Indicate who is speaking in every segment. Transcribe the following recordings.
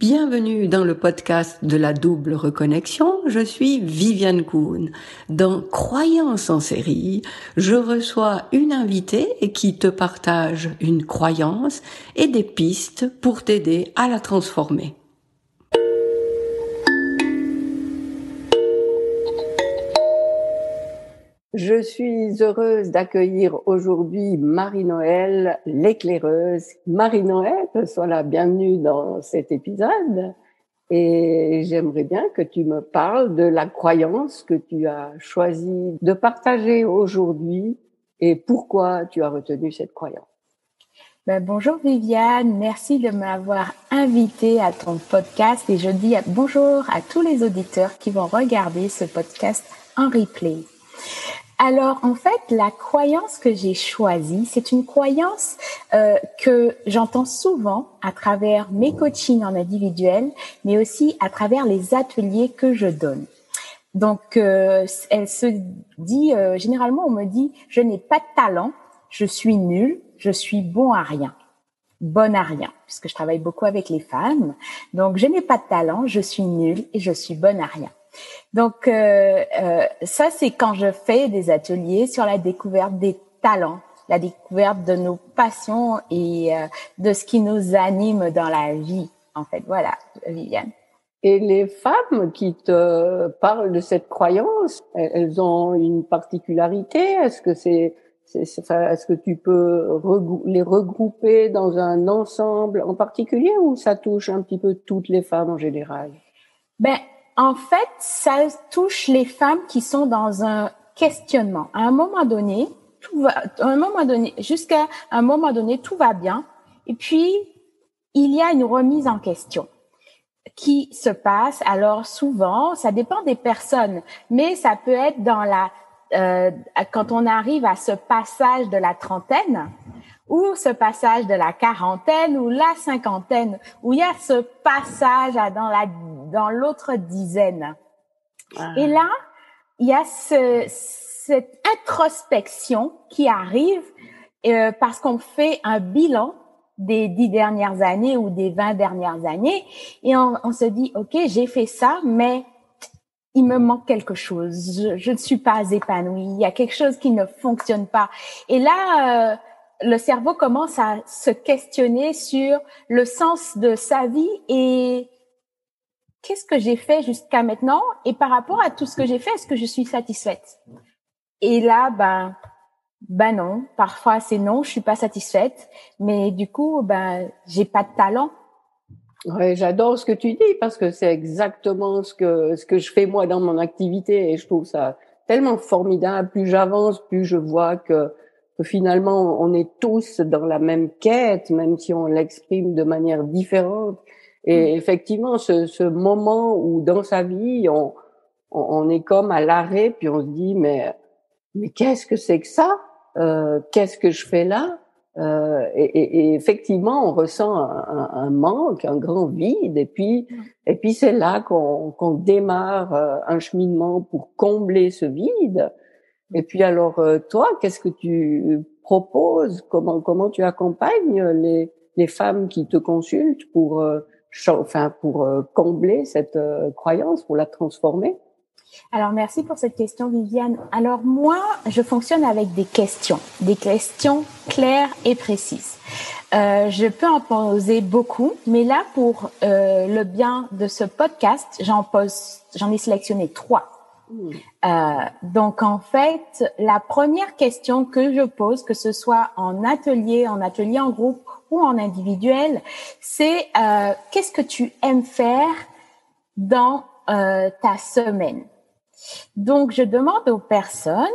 Speaker 1: Bienvenue dans le podcast de la double reconnexion. Je suis Viviane Kuhn. Dans Croyance en série, je reçois une invitée qui te partage une croyance et des pistes pour t'aider à la transformer. Je suis heureuse d'accueillir aujourd'hui Marie-Noël, l'éclaireuse. Marie-Noël, sois la bienvenue dans cet épisode. Et j'aimerais bien que tu me parles de la croyance que tu as choisi de partager aujourd'hui et pourquoi tu as retenu cette croyance.
Speaker 2: Ben, bonjour Viviane, merci de m'avoir invité à ton podcast et je dis bonjour à tous les auditeurs qui vont regarder ce podcast en replay. Alors, en fait, la croyance que j'ai choisie, c'est une croyance euh, que j'entends souvent à travers mes coachings en individuel, mais aussi à travers les ateliers que je donne. Donc, euh, elle se dit, euh, généralement, on me dit, je n'ai pas de talent, je suis nul, je suis bon à rien bonne à rien, puisque je travaille beaucoup avec les femmes. Donc, je n'ai pas de talent, je suis nulle et je suis bonne à rien. Donc euh, euh, ça, c'est quand je fais des ateliers sur la découverte des talents, la découverte de nos passions et euh, de ce qui nous anime dans la vie. En fait, voilà, Viviane.
Speaker 1: Et les femmes qui te parlent de cette croyance, elles ont une particularité? Est-ce que c'est est-ce que tu peux les regrouper dans un ensemble en particulier ou ça touche un petit peu toutes les femmes en général?
Speaker 2: Ben, en fait, ça touche les femmes qui sont dans un questionnement. À un moment donné, jusqu'à un moment donné, tout va bien. Et puis, il y a une remise en question qui se passe. Alors souvent, ça dépend des personnes, mais ça peut être dans la euh, quand on arrive à ce passage de la trentaine, ou ce passage de la quarantaine ou la cinquantaine, où il y a ce passage dans la dans l'autre dizaine. Ah. Et là, il y a ce, cette introspection qui arrive euh, parce qu'on fait un bilan des dix dernières années ou des vingt dernières années et on, on se dit ok j'ai fait ça mais il me manque quelque chose je, je, ne suis pas épanouie il y a quelque chose qui ne fonctionne pas et là euh, le cerveau commence à se questionner sur le sens de sa vie et qu'est-ce que j'ai fait jusqu'à maintenant? Et par rapport à tout ce que j'ai fait, est-ce que je suis satisfaite? Et là, ben, ben non. Parfois c'est non, je suis pas satisfaite, mais du coup, ben, j'ai pas de talent.
Speaker 1: Ouais, j'adore ce que tu dis parce que c'est exactement ce que ce que je fais moi dans mon activité et je trouve ça tellement formidable. Plus j'avance, plus je vois que finalement on est tous dans la même quête, même si on l'exprime de manière différente. Et mm. effectivement, ce, ce, moment où dans sa vie on, on est comme à l'arrêt, puis on se dit mais mais qu'est-ce que c'est que ça? Euh, Qu'est-ce que je fais là? Euh, et, et, et, effectivement, on ressent un, un, manque, un grand vide, et puis, et puis c'est là qu'on qu'on démarre euh, un cheminement pour combler ce vide. Et puis alors, euh, toi, qu'est-ce que tu proposes? Comment comment tu accompagnes les les femmes qui te consultent pour euh, enfin pour euh, combler cette croyance, pour la transformer?
Speaker 2: Alors merci pour cette question Viviane. Alors moi, je fonctionne avec des questions, des questions claires et précises. Euh, je peux en poser beaucoup, mais là pour euh, le bien de ce podcast, j'en pose, j'en ai sélectionné trois. Euh, donc en fait, la première question que je pose, que ce soit en atelier, en atelier en groupe ou en individuel, c'est euh, qu'est-ce que tu aimes faire dans euh, ta semaine? Donc je demande aux personnes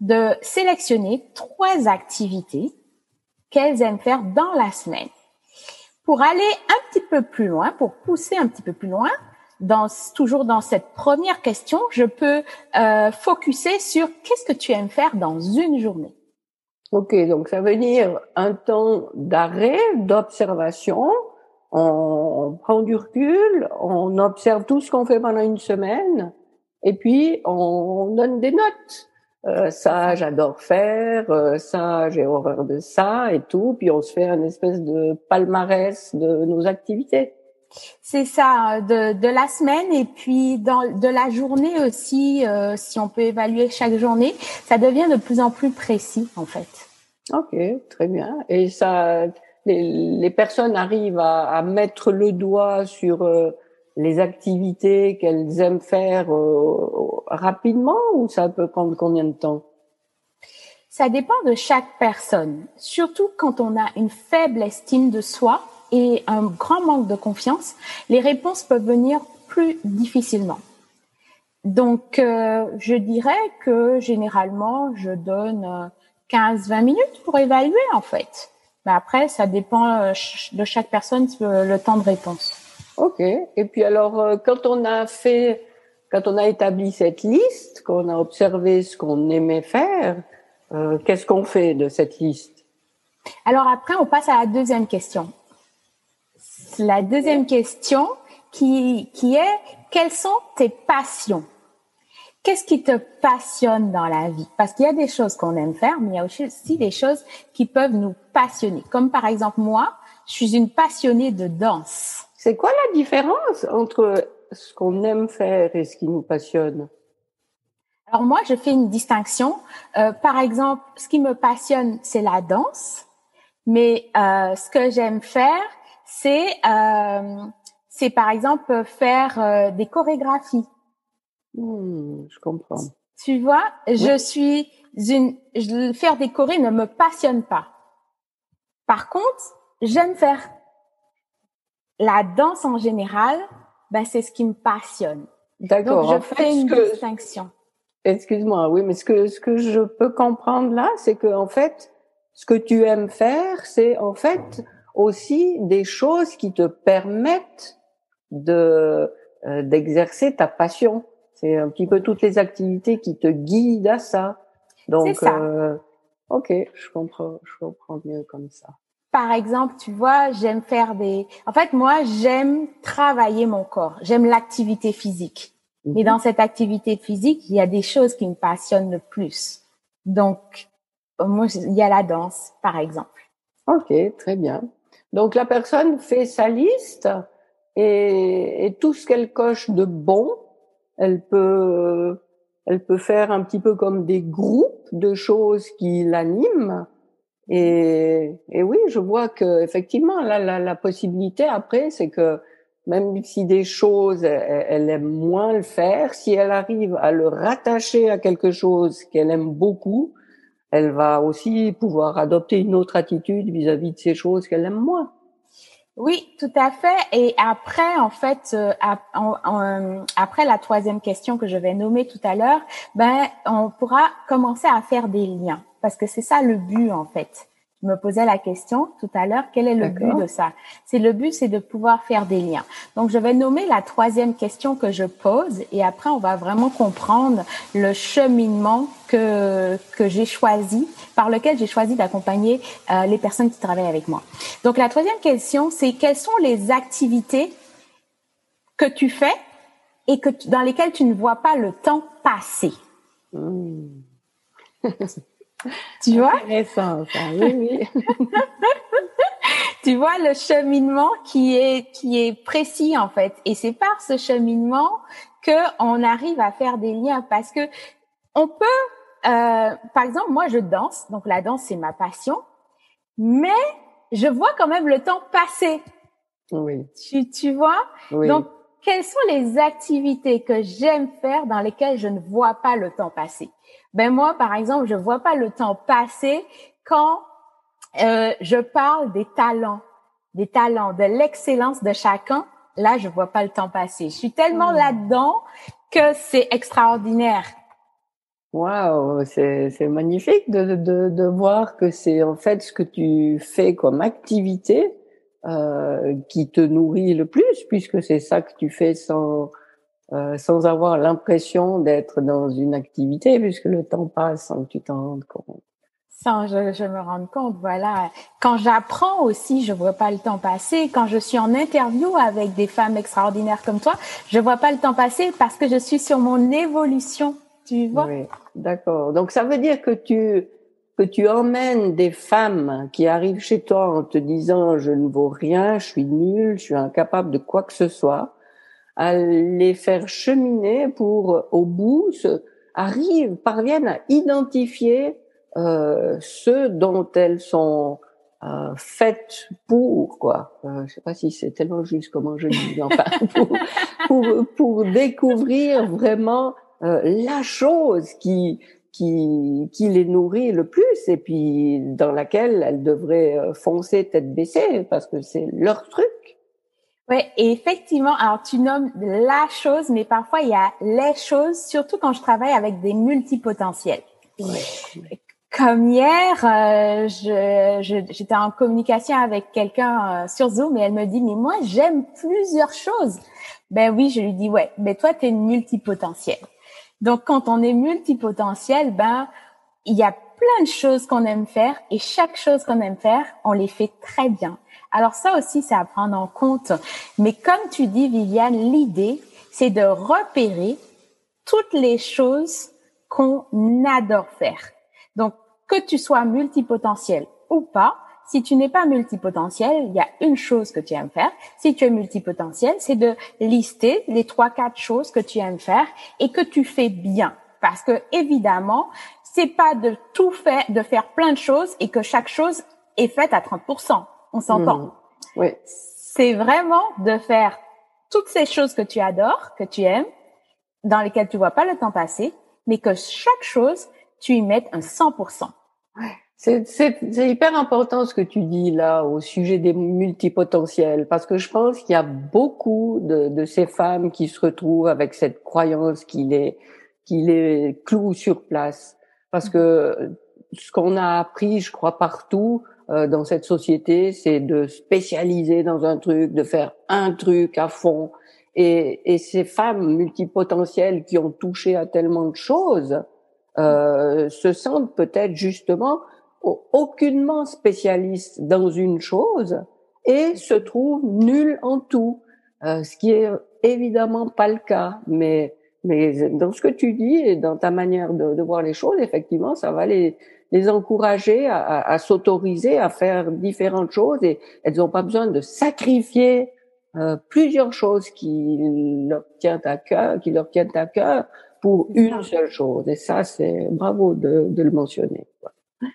Speaker 2: de sélectionner trois activités qu'elles aiment faire dans la semaine. Pour aller un petit peu plus loin, pour pousser un petit peu plus loin, dans, toujours dans cette première question, je peux euh, focuser sur qu'est-ce que tu aimes faire dans une journée.
Speaker 1: Ok, donc ça veut dire un temps d'arrêt, d'observation. On, prend du recul, on observe tout ce qu'on fait pendant une semaine, et puis on donne des notes. Euh, ça, j'adore faire, euh, ça, j'ai horreur de ça et tout. Puis on se fait un espèce de palmarès de nos activités.
Speaker 2: C'est ça, de, de la semaine et puis dans, de la journée aussi, euh, si on peut évaluer chaque journée, ça devient de plus en plus précis en fait.
Speaker 1: Ok, très bien. Et ça, les, les personnes arrivent à, à, mettre le doigt sur euh, les activités qu'elles aiment faire euh, rapidement ou ça peut prendre combien de temps?
Speaker 2: Ça dépend de chaque personne, surtout quand on a une faible estime de soi et un grand manque de confiance, les réponses peuvent venir plus difficilement. Donc, euh, je dirais que généralement, je donne 15-20 minutes pour évaluer en fait. Mais après, ça dépend euh, de chaque personne le temps de réponse.
Speaker 1: Ok. Et puis alors, euh, quand on a fait, quand on a établi cette liste, qu'on a observé ce qu'on aimait faire, euh, qu'est-ce qu'on fait de cette liste?
Speaker 2: Alors après, on passe à la deuxième question. La deuxième question qui, qui est quelles sont tes passions? Qu'est-ce qui te passionne dans la vie? Parce qu'il y a des choses qu'on aime faire, mais il y a aussi des choses qui peuvent nous passionner. Comme par exemple moi, je suis une passionnée de danse.
Speaker 1: C'est quoi la différence entre ce qu'on aime faire et ce qui nous passionne?
Speaker 2: Alors moi, je fais une distinction. Euh, par exemple, ce qui me passionne, c'est la danse, mais euh, ce que j'aime faire, c'est euh, c'est par exemple faire euh, des chorégraphies.
Speaker 1: Hmm, je comprends.
Speaker 2: Tu vois, je suis une je, faire des chorés ne me passionne pas. Par contre, j'aime faire la danse en général, ben c'est ce qui me passionne. D'accord. Donc je fais une distinction.
Speaker 1: Excuse-moi, oui, mais ce que ce que je peux comprendre là, c'est que en fait, ce que tu aimes faire, c'est en fait aussi des choses qui te permettent de euh, d'exercer ta passion. C'est un petit peu toutes les activités qui te guident à ça. Donc, ça. Euh, ok, je comprends, je comprends mieux comme ça.
Speaker 2: Par exemple, tu vois, j'aime faire des. En fait, moi, j'aime travailler mon corps. J'aime l'activité physique. Mais mhm. dans cette activité physique, il y a des choses qui me passionnent le plus. Donc, moi, il y a la danse, par exemple.
Speaker 1: Ok, très bien. Donc, la personne fait sa liste et, et tout ce qu'elle coche de bon, elle peut, elle peut faire un petit peu comme des groupes de choses qui l'animent. Et, et oui, je vois que effectivement, là, la, la possibilité après, c'est que même si des choses, elle, elle, aime moins le faire, si elle arrive à le rattacher à quelque chose qu'elle aime beaucoup, elle va aussi pouvoir adopter une autre attitude vis-à-vis -vis de ces choses qu'elle aime moins.
Speaker 2: Oui, tout à fait. Et après, en fait, euh, euh, après la troisième question que je vais nommer tout à l'heure, ben, on pourra commencer à faire des liens parce que c'est ça le but en fait me posais la question tout à l'heure, quel est le but de ça? C'est le but, c'est de pouvoir faire des liens. Donc, je vais nommer la troisième question que je pose et après, on va vraiment comprendre le cheminement que que j'ai choisi, par lequel j'ai choisi d'accompagner euh, les personnes qui travaillent avec moi. Donc, la troisième question, c'est quelles sont les activités que tu fais et que dans lesquelles tu ne vois pas le temps passer? Mmh. Tu vois?
Speaker 1: Intéressant, ça. Oui, oui.
Speaker 2: tu vois le cheminement qui est qui est précis en fait, et c'est par ce cheminement que on arrive à faire des liens parce que on peut, euh, par exemple, moi je danse, donc la danse c'est ma passion, mais je vois quand même le temps passer.
Speaker 1: Oui.
Speaker 2: Tu tu vois? Oui. Donc quelles sont les activités que j'aime faire dans lesquelles je ne vois pas le temps passer? Ben moi, par exemple, je vois pas le temps passer quand euh, je parle des talents, des talents, de l'excellence de chacun. Là, je vois pas le temps passer. Je suis tellement hmm. là-dedans que c'est extraordinaire.
Speaker 1: Waouh, c'est c'est magnifique de, de de voir que c'est en fait ce que tu fais comme activité euh, qui te nourrit le plus, puisque c'est ça que tu fais sans euh, sans avoir l'impression d'être dans une activité, puisque le temps passe sans que tu t'en rendes compte.
Speaker 2: Sans je, je me rends compte, voilà. Quand j'apprends aussi, je vois pas le temps passer. Quand je suis en interview avec des femmes extraordinaires comme toi, je vois pas le temps passer parce que je suis sur mon évolution, tu vois. Oui,
Speaker 1: d'accord. Donc ça veut dire que tu que tu emmènes des femmes qui arrivent chez toi en te disant je ne vaux rien, je suis nul, je suis incapable de quoi que ce soit, à les faire cheminer pour au bout se, arrivent parviennent à identifier euh, ce dont elles sont euh, faites pour quoi. Euh, je sais pas si c'est tellement juste comment je dis, enfin pour, pour, pour découvrir vraiment euh, la chose qui qui, qui les nourrit le plus et puis dans laquelle elles devraient euh, foncer tête baissée parce que c'est leur truc.
Speaker 2: Oui, et effectivement, alors tu nommes la chose, mais parfois il y a les choses, surtout quand je travaille avec des multipotentiels. Ouais. Comme hier, euh, j'étais en communication avec quelqu'un euh, sur Zoom et elle me dit, mais moi j'aime plusieurs choses. Ben oui, je lui dis, ouais, mais toi tu es une multipotentielle. Donc, quand on est multipotentiel, ben, il y a plein de choses qu'on aime faire et chaque chose qu'on aime faire, on les fait très bien. Alors ça aussi, c'est à prendre en compte. Mais comme tu dis, Viviane, l'idée, c'est de repérer toutes les choses qu'on adore faire. Donc, que tu sois multipotentiel ou pas, si tu n'es pas multipotentiel, il y a une chose que tu aimes faire. Si tu es multipotentiel, c'est de lister les trois, quatre choses que tu aimes faire et que tu fais bien. Parce que, évidemment, c'est pas de tout faire, de faire plein de choses et que chaque chose est faite à 30%. On s'entend. Mmh.
Speaker 1: Oui.
Speaker 2: C'est vraiment de faire toutes ces choses que tu adores, que tu aimes, dans lesquelles tu vois pas le temps passer, mais que chaque chose, tu y mettes un 100%.
Speaker 1: Ouais. C'est hyper important ce que tu dis là au sujet des multipotentiels parce que je pense qu'il y a beaucoup de, de, ces femmes qui se retrouvent avec cette croyance qu'il est qu'il est clou sur place parce que ce qu'on a appris, je crois partout dans cette société, c'est de spécialiser dans un truc, de faire un truc à fond et, et ces femmes multipotentielles qui ont touché à tellement de choses euh, se sentent peut-être justement aucunement spécialiste dans une chose et se trouve nul en tout, euh, ce qui est évidemment pas le cas. Mais mais dans ce que tu dis et dans ta manière de, de voir les choses, effectivement, ça va les les encourager à, à, à s'autoriser à faire différentes choses et elles n'ont pas besoin de sacrifier euh, plusieurs choses qui leur tiennent à cœur, qui leur tiennent à cœur pour une seule chose. Et ça, c'est bravo de, de le mentionner.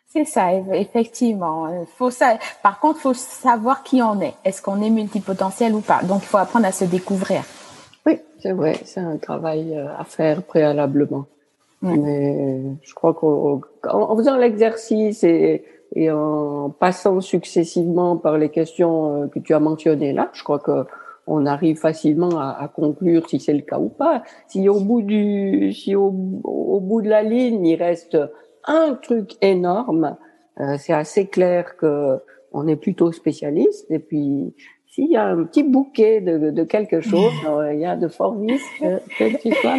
Speaker 2: C'est ça, effectivement. Faut ça. Par contre, faut savoir qui on est. Est-ce qu'on est multipotentiel ou pas? Donc, il faut apprendre à se découvrir.
Speaker 1: Oui, c'est vrai. C'est un travail euh, à faire préalablement. Mais je crois qu'en faisant l'exercice et, et, en passant successivement par les questions euh, que tu as mentionnées là, je crois que on arrive facilement à, à conclure si c'est le cas ou pas. Si au bout du, si au, au bout de la ligne il reste un truc énorme, euh, c'est assez clair que on est plutôt spécialiste. Et puis, s'il y a un petit bouquet de, de quelque chose, il y a de forts risques que, tu sois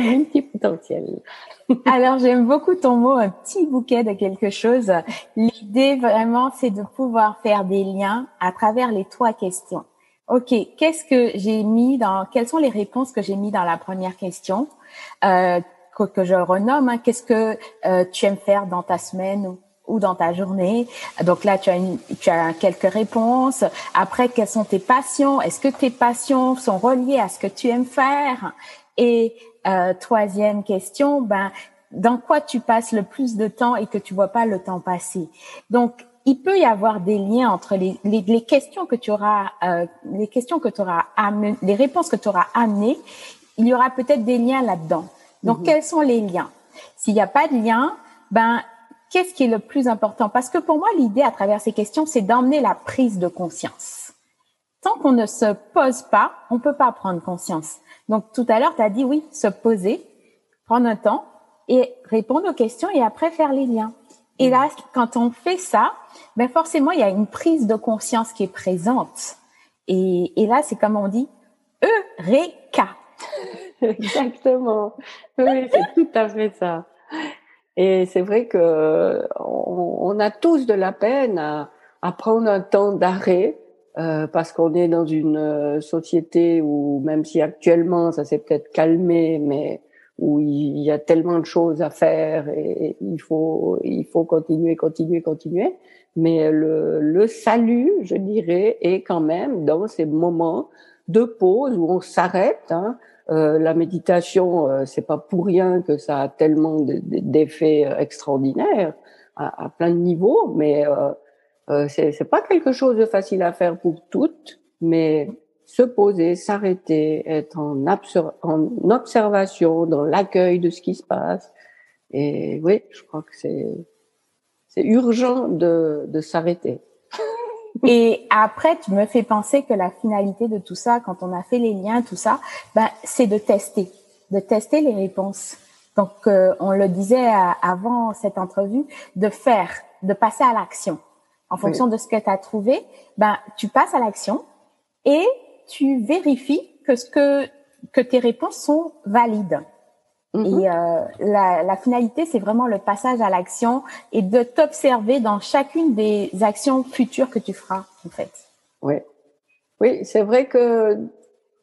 Speaker 2: Alors, j'aime beaucoup ton mot, un petit bouquet de quelque chose. L'idée vraiment, c'est de pouvoir faire des liens à travers les trois questions. Ok, qu'est-ce que j'ai mis dans, quelles sont les réponses que j'ai mis dans la première question? Euh, que, je renomme. Hein. Qu'est-ce que euh, tu aimes faire dans ta semaine ou, dans ta journée? Donc là, tu as, une, tu as quelques réponses. Après, quelles sont tes passions? Est-ce que tes passions sont reliées à ce que tu aimes faire? Et euh, troisième question, ben dans quoi tu passes le plus de temps et que tu vois pas le temps passer? Donc il peut y avoir des liens entre les, les, les questions que tu auras, euh, les questions que tu auras amenées, les réponses que tu auras amenées. Il y aura peut-être des liens là-dedans. Donc, mhm. quels sont les liens? S'il n'y a pas de lien, ben, qu'est-ce qui est le plus important? Parce que pour moi, l'idée à travers ces questions, c'est d'emmener la prise de conscience. Tant qu'on ne se pose pas, on peut pas prendre conscience. Donc, tout à l'heure, tu as dit oui, se poser, prendre un temps et répondre aux questions et après faire les liens. Et là, quand on fait ça, ben forcément, il y a une prise de conscience qui est présente. Et, et là, c'est comme on dit, Eureka
Speaker 1: Exactement. Oui, c'est tout à fait ça. Et c'est vrai que on, a tous de la peine à prendre un temps d'arrêt euh, parce qu'on est dans une euh, société où même si actuellement ça s'est peut-être calmé, mais où il y a tellement de choses à faire et il faut il faut continuer, continuer, continuer. Mais le, le salut, je dirais, est quand même dans ces moments de pause où on s'arrête. Hein. Euh, la méditation, euh, c'est pas pour rien que ça a tellement d'effets euh, extraordinaires à, plein de niveaux, mais euh, euh, c'est pas quelque chose de facile à faire pour toutes, mais se poser, s'arrêter, être en, en observation, dans l'accueil de ce qui se passe. Et oui, je crois que c'est c'est urgent de, de s'arrêter.
Speaker 2: Et après, tu me fais penser que la finalité de tout ça, quand on a fait les liens, tout ça, ben, c'est de tester, de tester les réponses. Donc, euh, on le disait avant cette entrevue, de faire, de passer à l'action. En fonction de ce que tu as trouvé, ben, tu passes à l'action et tu vérifies que ce que que tes réponses sont valides. Mm-hmm. Et euh, la, la, finalité, c'est vraiment le passage à l'action et de t'observer dans chacune des actions futures que tu feras, en fait.
Speaker 1: Oui, oui, c'est vrai que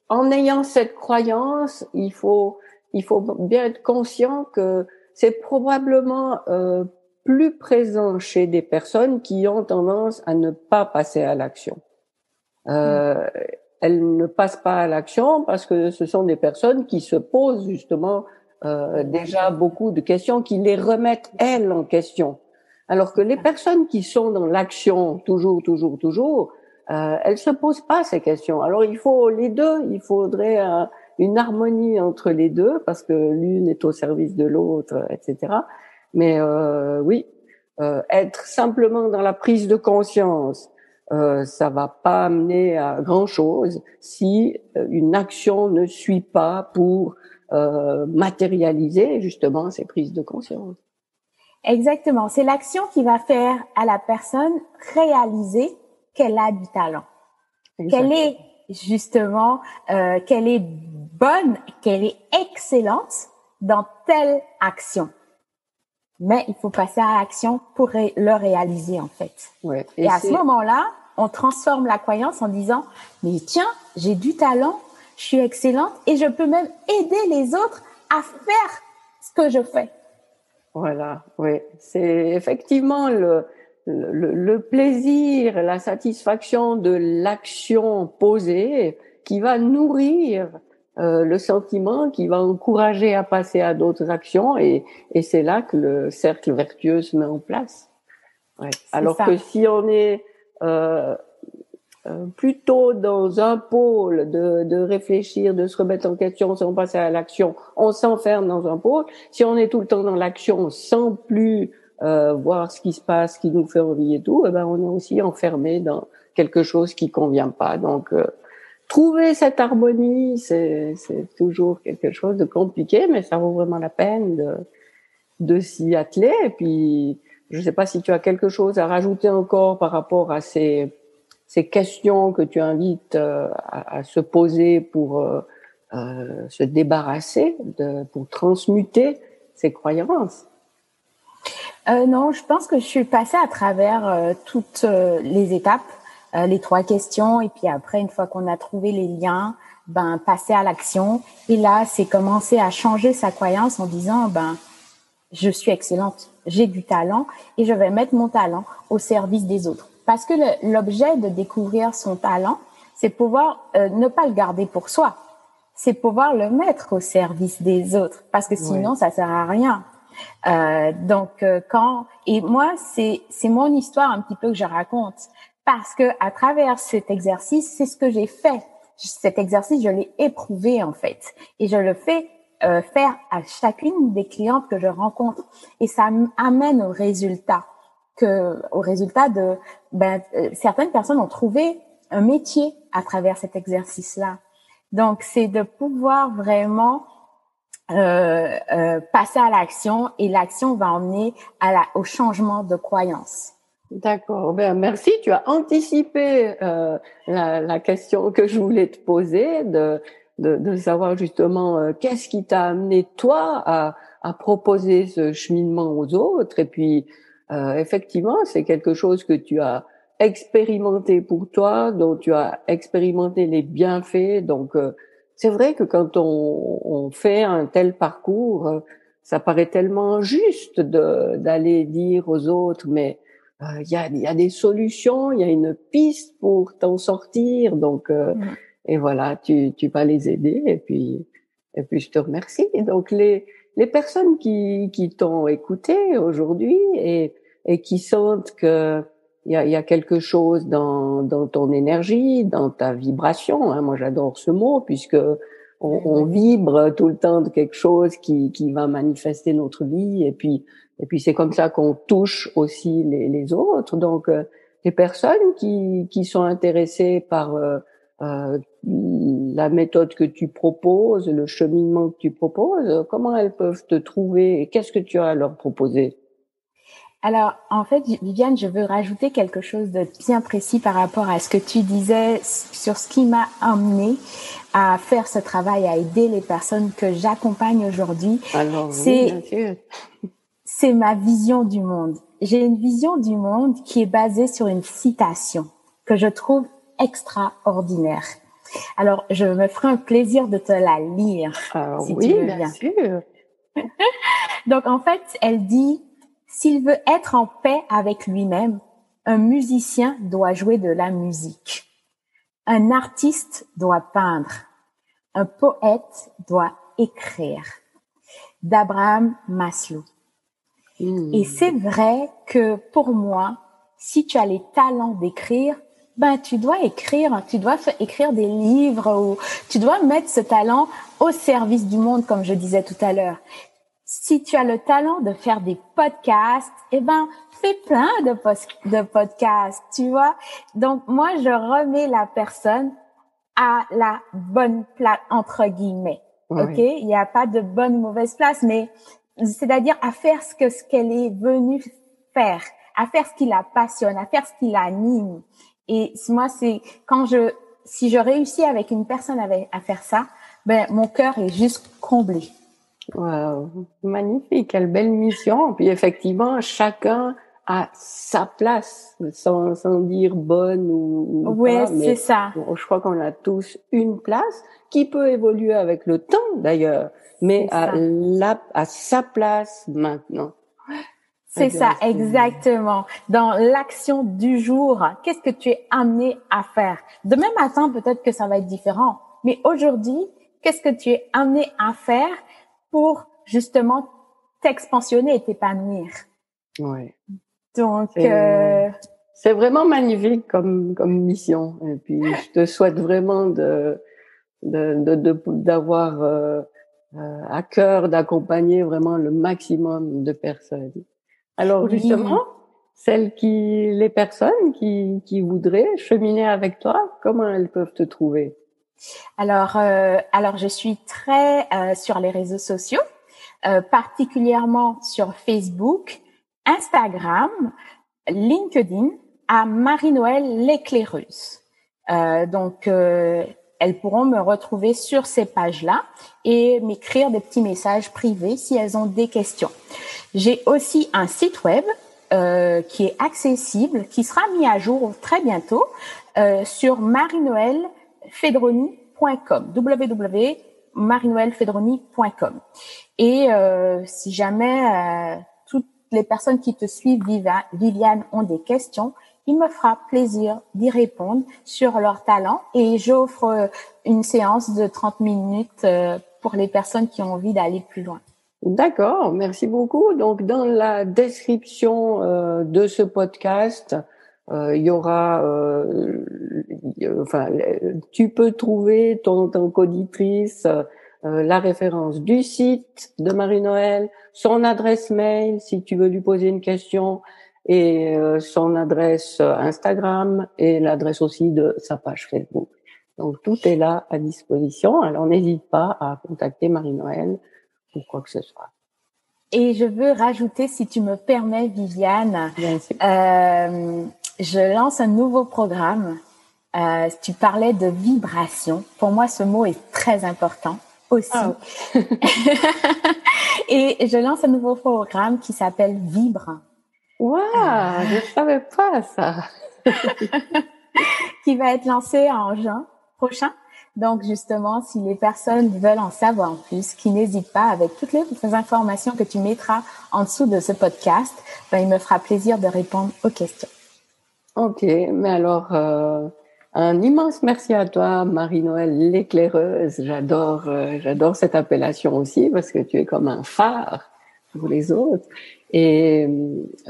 Speaker 1: en ayant cette croyance, il faut il faut bien être conscient que c'est probablement euh, plus présent chez des personnes qui ont tendance à ne pas passer à l'action. Euh, mm. Elles ne passent pas à l'action parce que ce sont des personnes qui se posent justement euh, déjà beaucoup de questions qui les remettent elles en question. Alors que les personnes qui sont dans l'action toujours, toujours, toujours, euh, elles se posent pas ces questions. Alors il faut les deux, il faudrait une harmonie entre les deux parce que l'une est au service de l'autre, etc. Mais euh, oui, euh, être simplement dans la prise de conscience, euh, ça va pas amener à grand chose si une action ne suit pas pour euh, matérialiser justement ces prises de conscience.
Speaker 2: Exactement. C'est l'action qui va faire à la personne réaliser qu'elle a du talent, qu'elle est justement, euh, qu'elle est bonne, qu'elle est excellente dans telle action. Mais il faut passer à l'action pour le réaliser en fait.
Speaker 1: Ouais.
Speaker 2: Et, et à ce moment-là, on transforme la croyance en disant mais tiens, j'ai du talent, je suis excellente et je peux même aider les autres à faire ce que je fais.
Speaker 1: Voilà, oui, c'est effectivement le, le, le, plaisir, la satisfaction de l'action posée qui va nourrir euh, le sentiment, qui va encourager à passer à d'autres actions et, et c'est là que le cercle vertueux se met en place. Ouais. Alors que si on est euh, euh, plutôt dans un pôle de, de, réfléchir, de se remettre en question sans passer à l'action, on s'enferme dans un pôle. Si on est tout le temps dans l'action sans plus euh, voir ce qui se passe, ce qui nous fait envie et tout, eh ben on est aussi enfermé dans quelque chose qui convient pas. Donc euh, trouver cette harmonie, c'est toujours quelque chose de compliqué, mais ça vaut vraiment la peine de, de s'y atteler. Et puis, je ne sais pas si tu as quelque chose à rajouter encore par rapport à ces ces questions que tu invites euh, à, se poser pour euh, euh, se débarrasser, de, pour transmuter ces croyances
Speaker 2: euh, Non, je pense que je suis passée à travers toutes les étapes, les trois questions, et puis après, une fois qu'on a trouvé les liens, ben passer à l'action. Et là, c'est commencer à changer sa croyance en disant, ben je suis excellente, j'ai du talent, et je vais mettre mon talent au service des autres. Parce que l'objet de découvrir son talent, c'est pouvoir euh, ne pas le garder pour soi, c'est pouvoir le mettre au service des autres, parce que sinon ça sert à rien. Euh, donc euh, quand et moi c'est c'est mon histoire un petit peu que je raconte parce que à travers cet exercice c'est ce que j'ai fait. Cet exercice je l'ai éprouvé en fait et je le fais euh, faire à chacune des clientes que je rencontre et ça amène au résultat que au résultat de ben, euh, certaines personnes ont trouvé un métier à travers cet exercice-là. Donc, c'est de pouvoir vraiment euh, euh, passer à l'action et l'action va emmener à la, au changement de croyance.
Speaker 1: D'accord. Ben, merci. Tu as anticipé euh, la, la, question que je voulais te poser, de, de, de savoir justement euh, qu'est-ce qui t'a amené toi à, à proposer ce cheminement aux autres et puis euh, effectivement, c'est quelque chose que tu as expérimenté pour toi, dont tu as expérimenté les bienfaits. Donc, euh, c'est vrai que quand on, on, fait un tel parcours, euh, ça paraît tellement juste d'aller dire aux autres, mais il y, a, y, a, des solutions, il y a une piste pour t'en sortir, donc mmh. et voilà, tu, tu vas les aider et puis et puis je te remercie. Donc les les personnes qui qui t'ont écouté aujourd'hui et et qui sentent que il y a, y a, quelque chose dans, dans ton énergie, dans ta vibration. Hein. Moi, j'adore ce mot puisque on, on, vibre tout le temps de quelque chose qui, qui va manifester notre vie. Et puis, et puis c'est comme ça qu'on touche aussi les, les autres. Donc, euh, les personnes qui, qui sont intéressées par euh, euh, la méthode que tu proposes, le cheminement que tu proposes, comment elles peuvent te trouver et qu'est-ce que tu as à leur proposer?
Speaker 2: Alors, en fait, Viviane, je veux rajouter quelque chose de bien précis par rapport à ce que tu disais sur ce qui m'a amené à faire ce travail, à aider les personnes que j'accompagne aujourd'hui.
Speaker 1: c'est
Speaker 2: c'est ma vision du monde. J'ai une vision du monde qui est basée sur une citation que je trouve extraordinaire. Alors, je me ferai un plaisir de te la lire.
Speaker 1: Alors, si oui, tu veux bien. bien sûr.
Speaker 2: Donc, en fait, elle dit s'il veut être en paix avec lui-même, un musicien doit jouer de la musique. Un artiste doit peindre. Un poète doit écrire. D'Abraham Maslow. Hmm. Et c'est vrai que pour moi, si tu as les talents d'écrire, ben tu dois écrire, tu dois écrire des livres ou tu dois mettre ce talent au service du monde, comme je disais tout à l'heure si tu as le talent de faire des podcasts, eh ben, fais plein de, de podcasts, tu vois. Donc, moi, je remets la personne à la bonne place, entre guillemets. OK? Il n'y a pas de bonne ou mauvaise place, mais c'est-à-dire à faire ce que, ce qu'elle est venue faire, à faire ce qui la passionne, à faire ce qui l'anime. Et moi, c'est quand je, si je réussis avec une personne à faire ça, ben, mon cœur est juste comblé.
Speaker 1: Wow, magnifique, quelle belle mission. Puis effectivement, chacun a sa place, sans, sans dire bonne ou,
Speaker 2: ou ouais, c'est ça.
Speaker 1: Je crois qu'on a tous une place qui peut évoluer avec le temps d'ailleurs, mais à, la, à sa place maintenant.
Speaker 2: C'est ça, exactement. Dans l'action du jour, qu'est-ce que tu es amené à faire? Demain matin, peut-être que ça va être différent, mais aujourd'hui, qu'est-ce que tu es amené à faire pour justement t'expansionner et t'épanouir?
Speaker 1: Ouais.
Speaker 2: Donc euh...
Speaker 1: c'est vraiment magnifique comme comme mission et puis je te souhaite vraiment de de d'avoir de, euh, euh, à cœur d'accompagner vraiment le maximum de personnes. Alors justement, celles qui les personnes qui qui voudraient cheminer avec toi, comment elles peuvent te trouver?
Speaker 2: Alors, euh, alors je suis très euh, sur les réseaux sociaux, euh, particulièrement sur Facebook, Instagram, LinkedIn, à Marie-Noël l'éclaireuse. donc, elles pourront me retrouver sur ces pages-là et m'écrire des petits messages privés si elles ont des questions. J'ai aussi un site web qui est accessible, qui sera mis à jour très bientôt sur Marie-Noël fedroni.com, www.marinoelfedroni.com. Et euh, si jamais euh, toutes les personnes qui te suivent, Viviane, ont des questions, il me fera plaisir d'y répondre sur leur talent et j'offre euh, une séance de 30 minutes pour les personnes qui ont envie d'aller plus loin.
Speaker 1: D'accord, merci beaucoup. Donc dans la description de ce podcast, euh, il y aura, euh, enfin, tu peux trouver ton, ton euh, la référence du site de Marie-Noël, son adresse mail si tu veux lui poser une question et son adresse Instagram et l'adresse aussi de sa page Facebook. Donc tout est là à disposition. Alors n'hésite pas à contacter Marie-Noël pour quoi que ce soit.
Speaker 2: Et je veux rajouter, si tu me permets, Viviane, euh, je lance un nouveau programme. Euh, tu parlais de vibration. Pour moi, ce mot est très important aussi. Ah. et je lance un nouveau programme qui s'appelle Vibre.
Speaker 1: Waouh, wow, je savais pas ça.
Speaker 2: qui va être lancé en juin prochain. Donc justement, si les personnes veulent en savoir plus, qui n'hésitent pas avec toutes les informations que tu mettras en dessous de ce podcast, ben, il me fera plaisir de répondre aux questions.
Speaker 1: Ok, mais alors euh, un immense merci à toi, Marie-Noël l'éclaireuse. J'adore, euh, j'adore cette appellation aussi parce que tu es comme un phare pour les autres. Et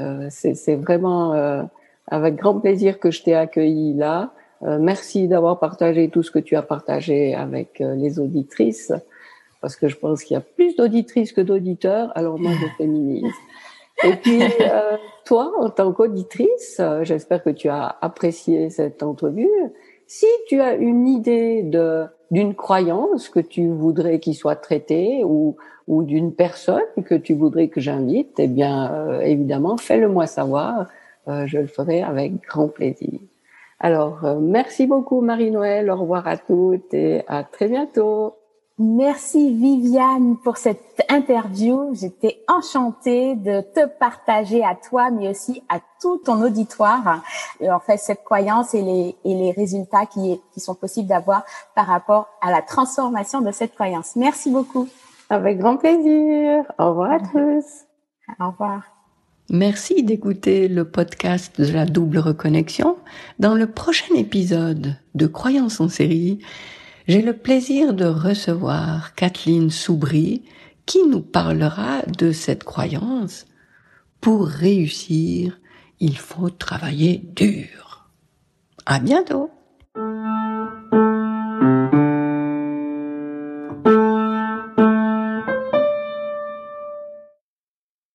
Speaker 1: euh, c'est vraiment euh, avec grand plaisir que je t'ai accueilli là. Euh, merci d'avoir partagé tout ce que tu as partagé avec les auditrices, parce que je pense qu'il y a plus d'auditrices que d'auditeurs. Alors moi, je féminise. Et puis, toi, en tant qu'auditrice, j'espère que tu as apprécié cette entrevue. Si tu as une idée de d'une croyance que tu voudrais qu'il soit traité ou ou d'une personne que tu voudrais que j'invite, eh bien, euh, évidemment, fais-le-moi savoir. Euh, je le ferai avec grand plaisir. Alors, euh, merci beaucoup Marie-Noël. Au revoir à toutes et à très bientôt.
Speaker 2: Merci Viviane pour cette interview. J'étais enchantée de te partager à toi, mais aussi à tout ton auditoire, en fait, cette croyance et les, et les résultats qui, qui sont possibles d'avoir par rapport à la transformation de cette croyance. Merci beaucoup.
Speaker 1: Avec grand plaisir. Au revoir à tous.
Speaker 2: Au revoir.
Speaker 3: Merci d'écouter le podcast de la double reconnexion. Dans le prochain épisode de Croyance en série, j'ai le plaisir de recevoir Kathleen Soubry qui nous parlera de cette croyance. Pour réussir, il faut travailler dur. À bientôt!